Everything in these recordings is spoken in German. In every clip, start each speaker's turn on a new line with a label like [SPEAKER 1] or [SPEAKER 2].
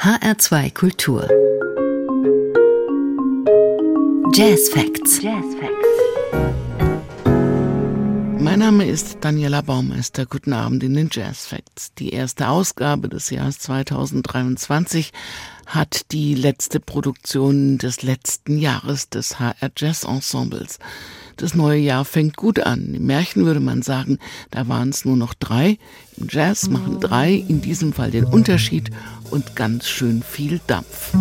[SPEAKER 1] HR2 Kultur Jazz Facts. Jazz Facts.
[SPEAKER 2] Mein Name ist Daniela Baumeister. Guten Abend in den Jazz Facts. Die erste Ausgabe des Jahres 2023 hat die letzte Produktion des letzten Jahres des HR Jazz Ensembles. Das neue Jahr fängt gut an. Im Märchen würde man sagen, da waren es nur noch drei. Im Jazz machen drei in diesem Fall den Unterschied und ganz schön viel Dampf.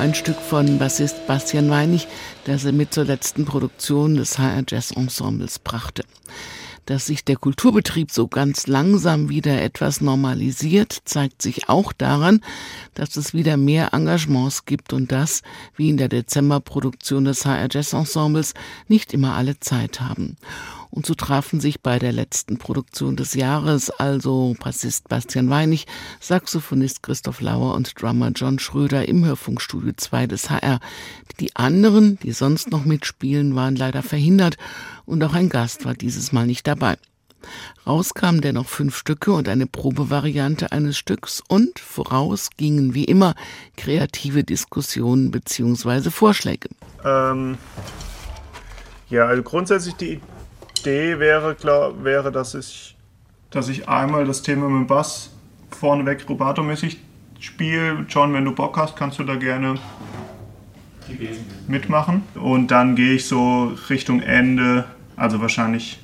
[SPEAKER 2] Ein Stück von Bassist Bastian Weinig, das er mit zur letzten Produktion des HR Jazz Ensembles brachte. Dass sich der Kulturbetrieb so ganz langsam wieder etwas normalisiert, zeigt sich auch daran, dass es wieder mehr Engagements gibt und das, wie in der Dezemberproduktion des HR Jazz Ensembles, nicht immer alle Zeit haben. Und so trafen sich bei der letzten Produktion des Jahres, also Bassist Bastian Weinig, Saxophonist Christoph Lauer und Drummer John Schröder im Hörfunkstudio 2 des HR. Die anderen, die sonst noch mitspielen, waren leider verhindert und auch ein Gast war dieses Mal nicht dabei. Raus kamen dennoch fünf Stücke und eine Probevariante eines Stücks und voraus gingen wie immer kreative Diskussionen bzw. Vorschläge.
[SPEAKER 3] Ähm, ja, also grundsätzlich die Idee wäre, klar, wäre, dass ich, dass ich einmal das Thema mit dem Bass vorneweg rubato-mäßig spiele. John, wenn du Bock hast, kannst du da gerne mitmachen. Und dann gehe ich so Richtung Ende, also wahrscheinlich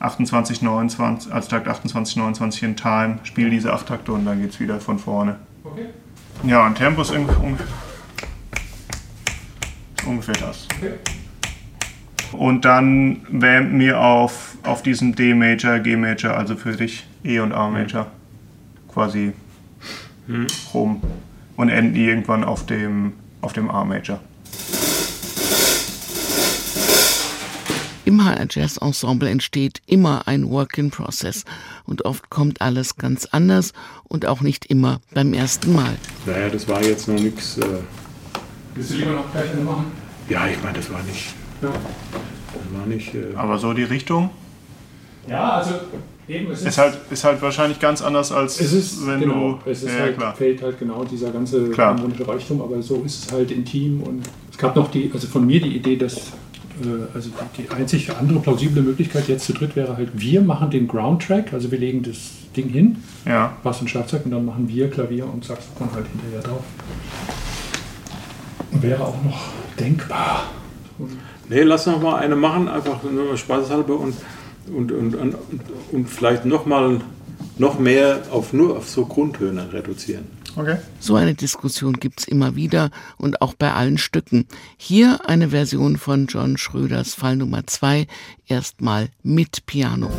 [SPEAKER 3] 28, 29, also Takt 28, 29 in Time, spiele diese acht Takte und dann geht es wieder von vorne. Okay. Ja, und Tempo ist ungefähr das. Okay. Und dann wäre mir auf, auf diesem D-Major, G-Major, also für dich E und A-Major quasi hm. rum und enden irgendwann auf dem, auf dem A-Major.
[SPEAKER 2] Im HR Jazz Ensemble entsteht immer ein Work in Process und oft kommt alles ganz anders und auch nicht immer beim ersten Mal.
[SPEAKER 4] Naja, das war jetzt noch nichts. Äh
[SPEAKER 5] Willst du lieber noch gleich machen?
[SPEAKER 4] Ja, ich meine, das war nicht. Ja. Das
[SPEAKER 3] war nicht. Äh Aber so die Richtung?
[SPEAKER 5] Ja, also eben.
[SPEAKER 3] Es ist, ist, halt, ist halt wahrscheinlich ganz anders als
[SPEAKER 5] es ist,
[SPEAKER 3] wenn
[SPEAKER 5] genau,
[SPEAKER 3] du.
[SPEAKER 5] Es ist ja, halt, klar. fehlt halt genau dieser ganze harmonische Reichtum, aber so ist es halt intim und es gab noch die, also von mir die Idee, dass also die einzige andere plausible Möglichkeit jetzt zu dritt wäre halt, wir machen den Groundtrack, also wir legen das Ding hin,
[SPEAKER 3] ja.
[SPEAKER 5] Bass und Schlagzeug und dann machen wir Klavier und Saxophon halt hinterher drauf. Wäre auch noch denkbar.
[SPEAKER 4] Nee, lass noch mal eine machen, einfach nur spaßhalber und, und, und, und, und vielleicht noch mal noch mehr auf nur auf so Grundtöne reduzieren.
[SPEAKER 3] Okay.
[SPEAKER 2] So eine Diskussion gibt es immer wieder und auch bei allen Stücken. Hier eine Version von John Schröders Fall Nummer 2, erstmal mit Piano.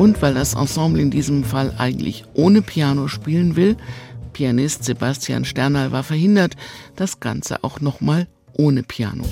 [SPEAKER 2] Und weil das Ensemble in diesem Fall eigentlich ohne Piano spielen will, Pianist Sebastian Sternal war verhindert, das Ganze auch nochmal ohne Piano.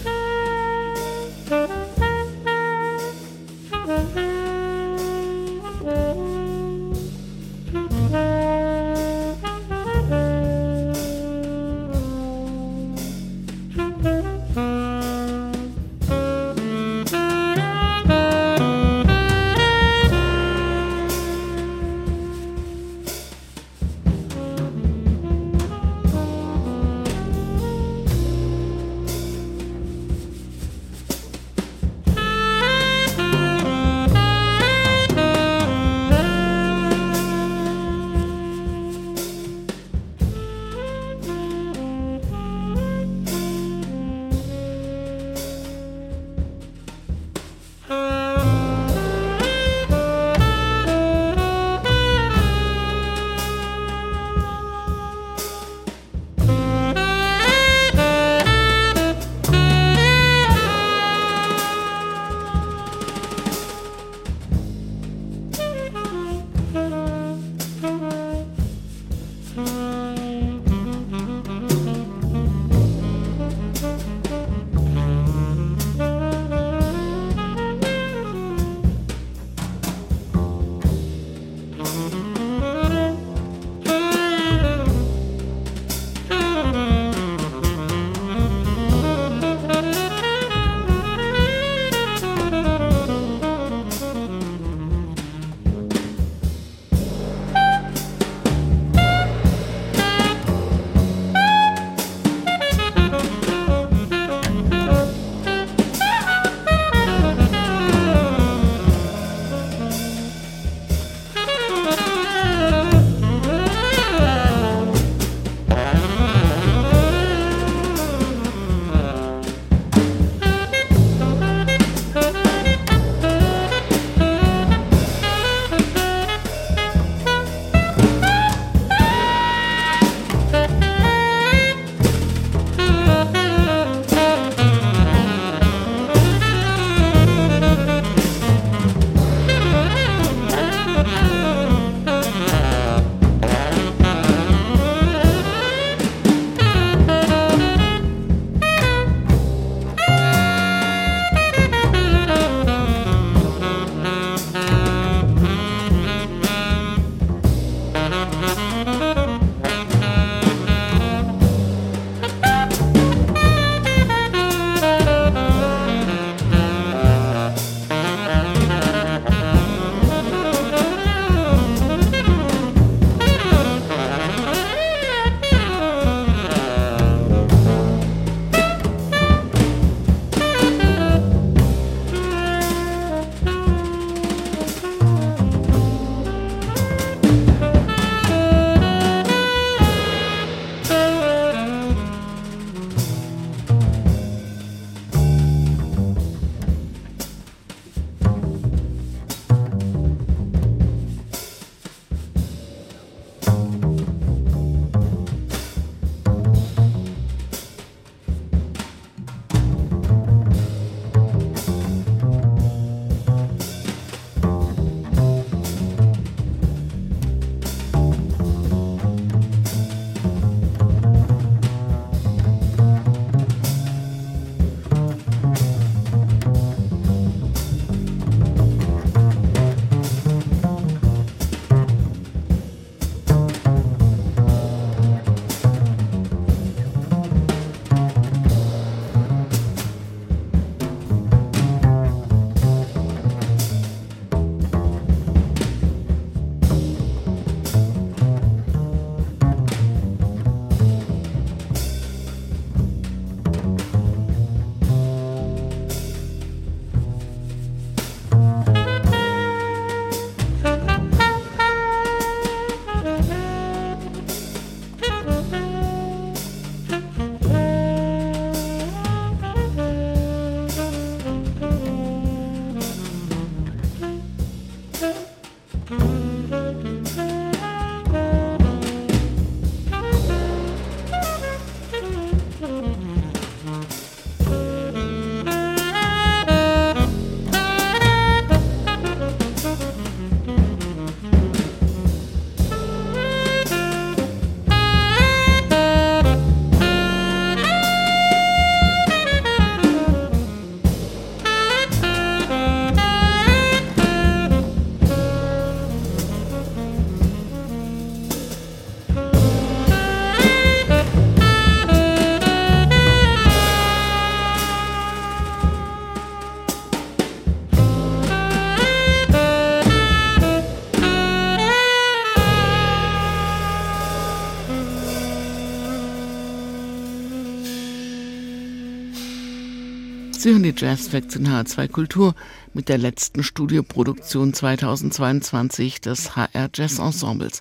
[SPEAKER 2] Sie hören die Jazz Facts in H2 Kultur mit der letzten Studioproduktion 2022 des HR Jazz Ensembles.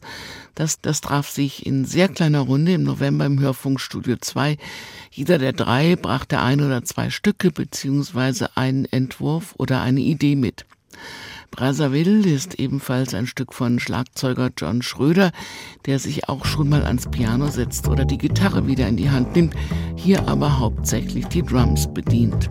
[SPEAKER 2] Das, das traf sich in sehr kleiner Runde im November im Hörfunkstudio 2. Jeder der drei brachte ein oder zwei Stücke beziehungsweise einen Entwurf oder eine Idee mit. Brazzaville ist ebenfalls ein Stück von Schlagzeuger John Schröder, der sich auch schon mal ans Piano setzt oder die Gitarre wieder in die Hand nimmt, hier aber hauptsächlich die Drums bedient.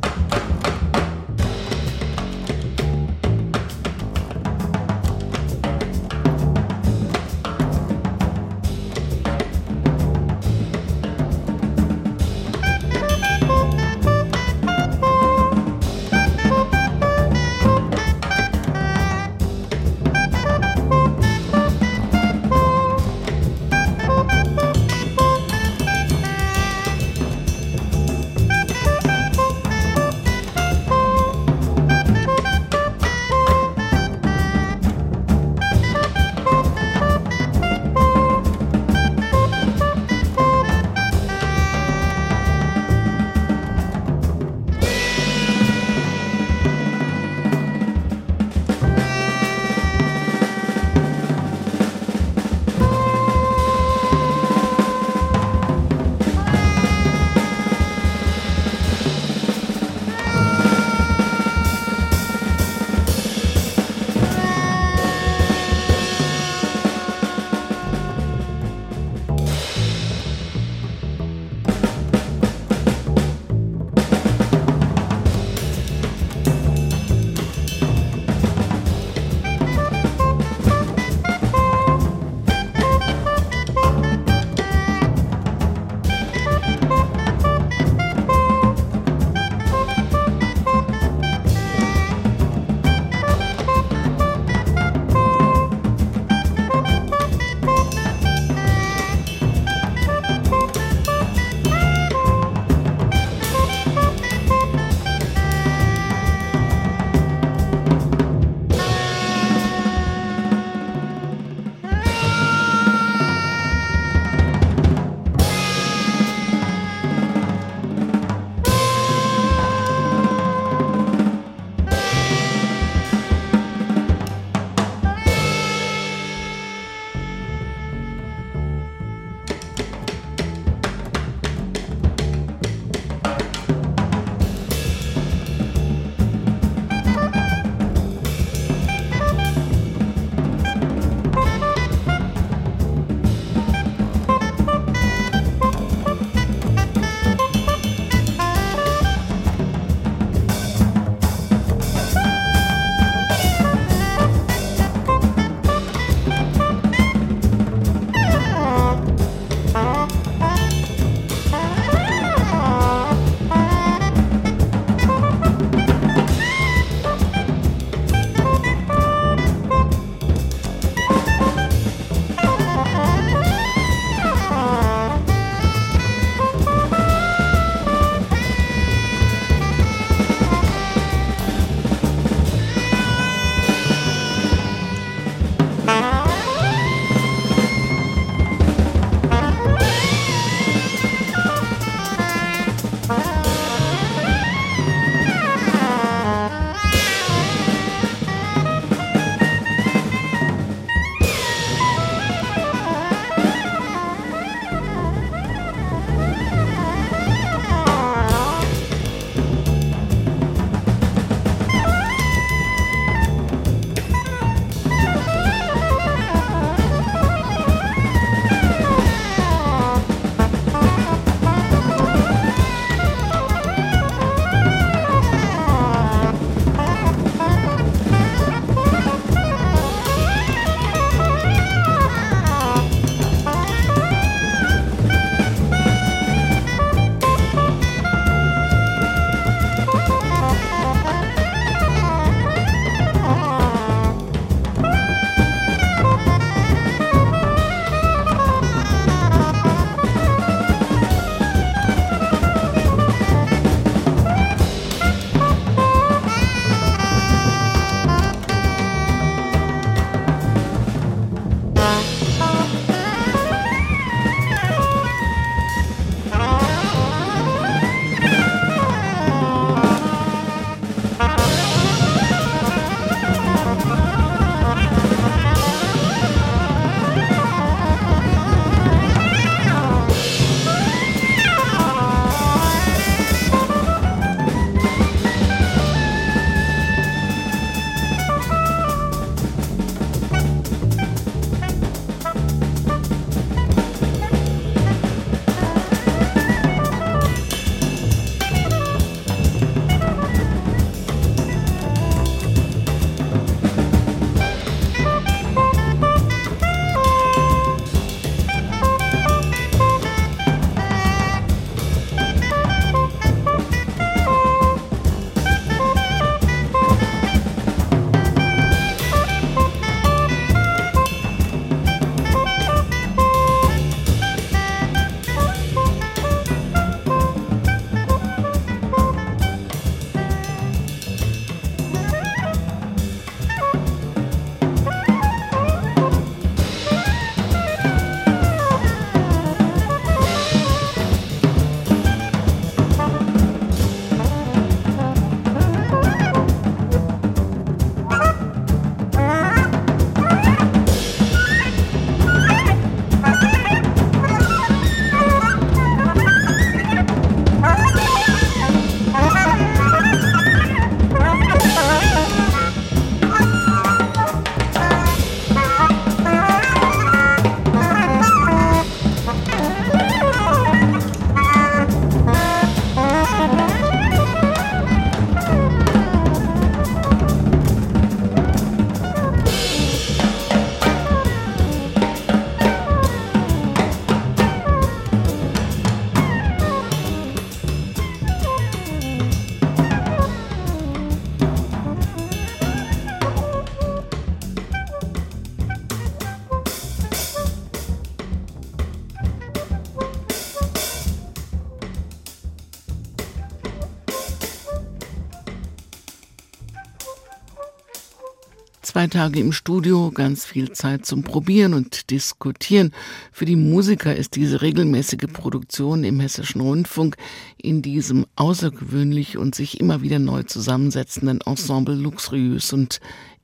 [SPEAKER 2] Zwei Tage im Studio, ganz viel Zeit zum Probieren und Diskutieren. Für die Musiker ist diese regelmäßige Produktion im Hessischen Rundfunk in diesem außergewöhnlich und sich immer wieder neu zusammensetzenden Ensemble luxuriös und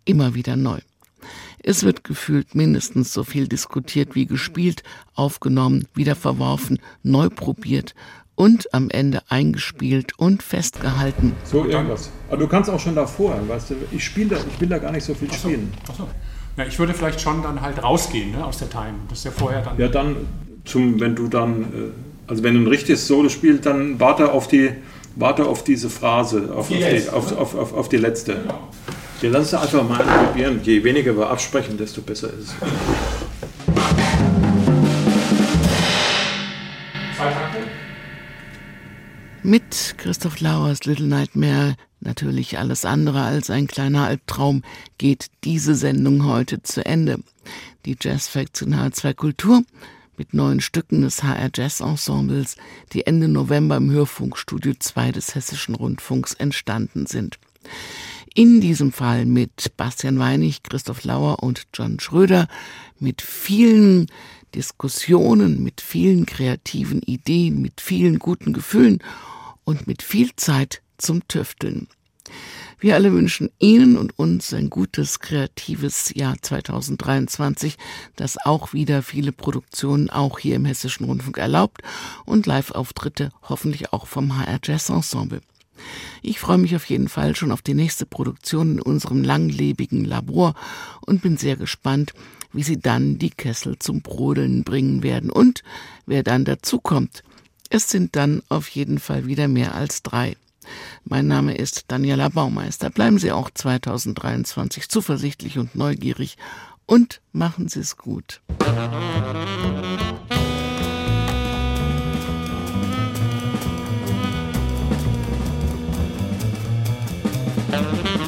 [SPEAKER 2] immer wieder neu. Es wird gefühlt mindestens so viel diskutiert wie gespielt, aufgenommen, wieder verworfen, neu probiert und am Ende eingespielt und festgehalten.
[SPEAKER 4] So irgendwas. Aber du kannst auch schon davor, weißt du, ich spiele da, ich will da gar nicht so viel
[SPEAKER 5] so,
[SPEAKER 4] spielen.
[SPEAKER 5] Ach so. Ja, ich würde vielleicht schon dann halt rausgehen ne, aus der Time. Das ist ja vorher dann.
[SPEAKER 4] Ja, dann zum, wenn du dann, äh, also wenn du ein richtiges Solo spielst, dann warte auf die, warte auf diese Phrase, auf, die, auf, die, auf, auf, auf, auf die letzte. Genau. Ja, lass es einfach mal probieren. Je weniger wir absprechen, desto besser ist es.
[SPEAKER 2] Christoph Lauers Little Nightmare, natürlich alles andere als ein kleiner Albtraum, geht diese Sendung heute zu Ende. Die Jazz Facts in H2 Kultur mit neuen Stücken des HR Jazz Ensembles, die Ende November im Hörfunkstudio 2 des Hessischen Rundfunks entstanden sind. In diesem Fall mit Bastian Weinig, Christoph Lauer und John Schröder, mit vielen Diskussionen, mit vielen kreativen Ideen, mit vielen guten Gefühlen und mit viel Zeit zum Tüfteln. Wir alle wünschen Ihnen und uns ein gutes, kreatives Jahr 2023, das auch wieder viele Produktionen auch hier im Hessischen Rundfunk erlaubt und Live-Auftritte hoffentlich auch vom HR Jazz Ensemble. Ich freue mich auf jeden Fall schon auf die nächste Produktion in unserem langlebigen Labor und bin sehr gespannt, wie sie dann die Kessel zum Brodeln bringen werden und wer dann dazukommt. Es sind dann auf jeden Fall wieder mehr als drei. Mein Name ist Daniela Baumeister. Bleiben Sie auch 2023 zuversichtlich und neugierig und machen Sie es gut. Musik